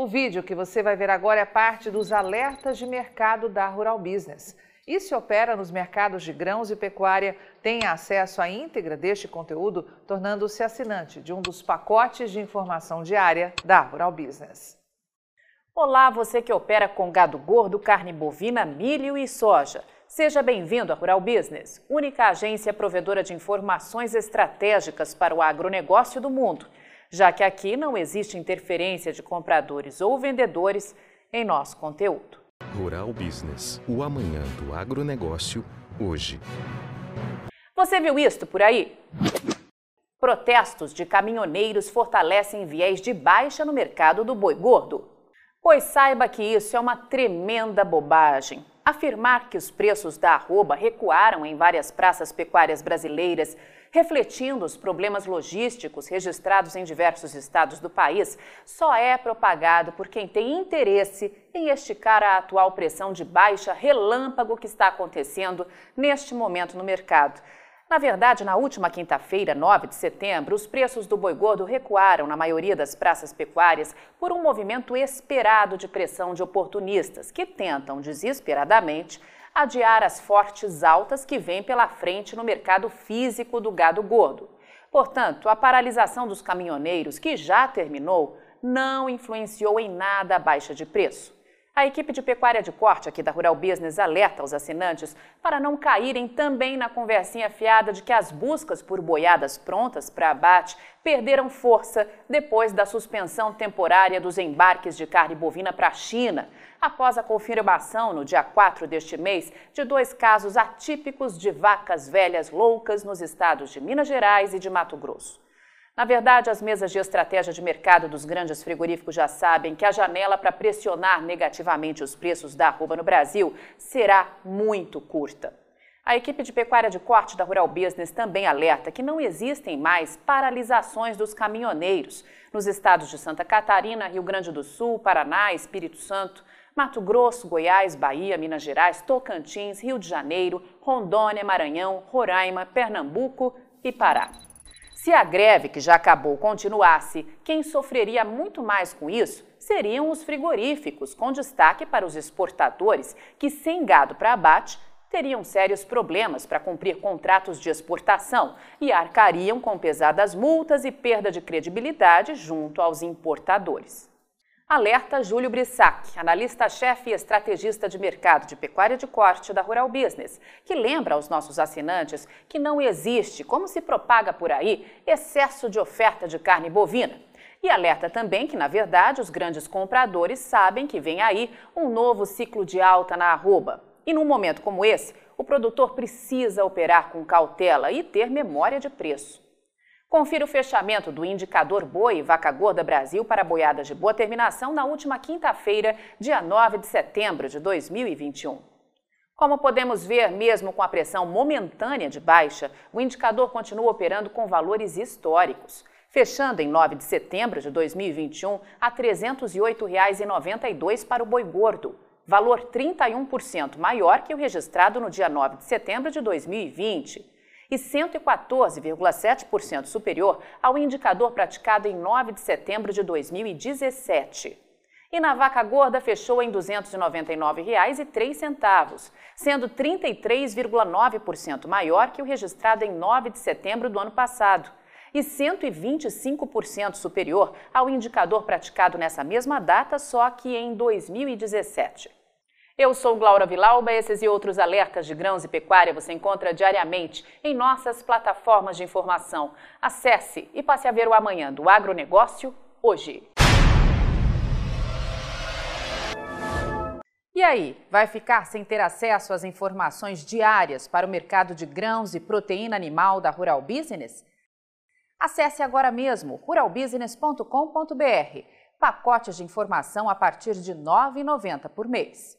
O vídeo que você vai ver agora é parte dos alertas de mercado da Rural Business. E se opera nos mercados de grãos e pecuária, tem acesso à íntegra deste conteúdo, tornando-se assinante de um dos pacotes de informação diária da Rural Business. Olá, você que opera com gado gordo, carne bovina, milho e soja. Seja bem-vindo à Rural Business, única agência provedora de informações estratégicas para o agronegócio do mundo já que aqui não existe interferência de compradores ou vendedores em nosso conteúdo. Rural Business, o amanhã do agronegócio, hoje. Você viu isto por aí? Protestos de caminhoneiros fortalecem viés de baixa no mercado do boi gordo. Pois saiba que isso é uma tremenda bobagem. Afirmar que os preços da arroba recuaram em várias praças pecuárias brasileiras refletindo os problemas logísticos registrados em diversos estados do país, só é propagado por quem tem interesse em esticar a atual pressão de baixa relâmpago que está acontecendo neste momento no mercado. Na verdade, na última quinta-feira, 9 de setembro, os preços do boi gordo recuaram na maioria das praças pecuárias por um movimento esperado de pressão de oportunistas que tentam desesperadamente adiar as fortes altas que vêm pela frente no mercado físico do gado gordo. Portanto, a paralisação dos caminhoneiros, que já terminou, não influenciou em nada a baixa de preço. A equipe de pecuária de corte aqui da Rural Business alerta os assinantes para não caírem também na conversinha fiada de que as buscas por boiadas prontas para abate perderam força depois da suspensão temporária dos embarques de carne bovina para a China, após a confirmação no dia 4 deste mês de dois casos atípicos de vacas velhas loucas nos estados de Minas Gerais e de Mato Grosso. Na verdade, as mesas de estratégia de mercado dos grandes frigoríficos já sabem que a janela para pressionar negativamente os preços da arroba no Brasil será muito curta. A equipe de pecuária de corte da Rural Business também alerta que não existem mais paralisações dos caminhoneiros nos estados de Santa Catarina, Rio Grande do Sul, Paraná, Espírito Santo, Mato Grosso, Goiás, Bahia, Minas Gerais, Tocantins, Rio de Janeiro, Rondônia, Maranhão, Roraima, Pernambuco e Pará. Se a greve, que já acabou, continuasse, quem sofreria muito mais com isso seriam os frigoríficos, com destaque para os exportadores, que, sem gado para abate, teriam sérios problemas para cumprir contratos de exportação e arcariam com pesadas multas e perda de credibilidade junto aos importadores. Alerta Júlio Brissac, analista-chefe e estrategista de mercado de pecuária de corte da Rural Business, que lembra aos nossos assinantes que não existe, como se propaga por aí, excesso de oferta de carne bovina. E alerta também que, na verdade, os grandes compradores sabem que vem aí um novo ciclo de alta na arroba. E num momento como esse, o produtor precisa operar com cautela e ter memória de preço. Confira o fechamento do indicador Boi Vaca Gorda Brasil para boiadas de boa terminação na última quinta-feira, dia 9 de setembro de 2021. Como podemos ver, mesmo com a pressão momentânea de baixa, o indicador continua operando com valores históricos, fechando em 9 de setembro de 2021 a R$ 308,92 para o boi gordo, valor 31% maior que o registrado no dia 9 de setembro de 2020 e 114,7% superior ao indicador praticado em 9 de setembro de 2017. E na vaca gorda fechou em R$ 299,03, sendo 33,9% maior que o registrado em 9 de setembro do ano passado e 125% superior ao indicador praticado nessa mesma data, só que em 2017. Eu sou Glaura Vilauba, esses e outros alertas de grãos e pecuária você encontra diariamente em nossas plataformas de informação. Acesse e passe a ver o amanhã do agronegócio hoje. E aí, vai ficar sem ter acesso às informações diárias para o mercado de grãos e proteína animal da Rural Business? Acesse agora mesmo ruralbusiness.com.br. Pacotes de informação a partir de R$ 9,90 por mês.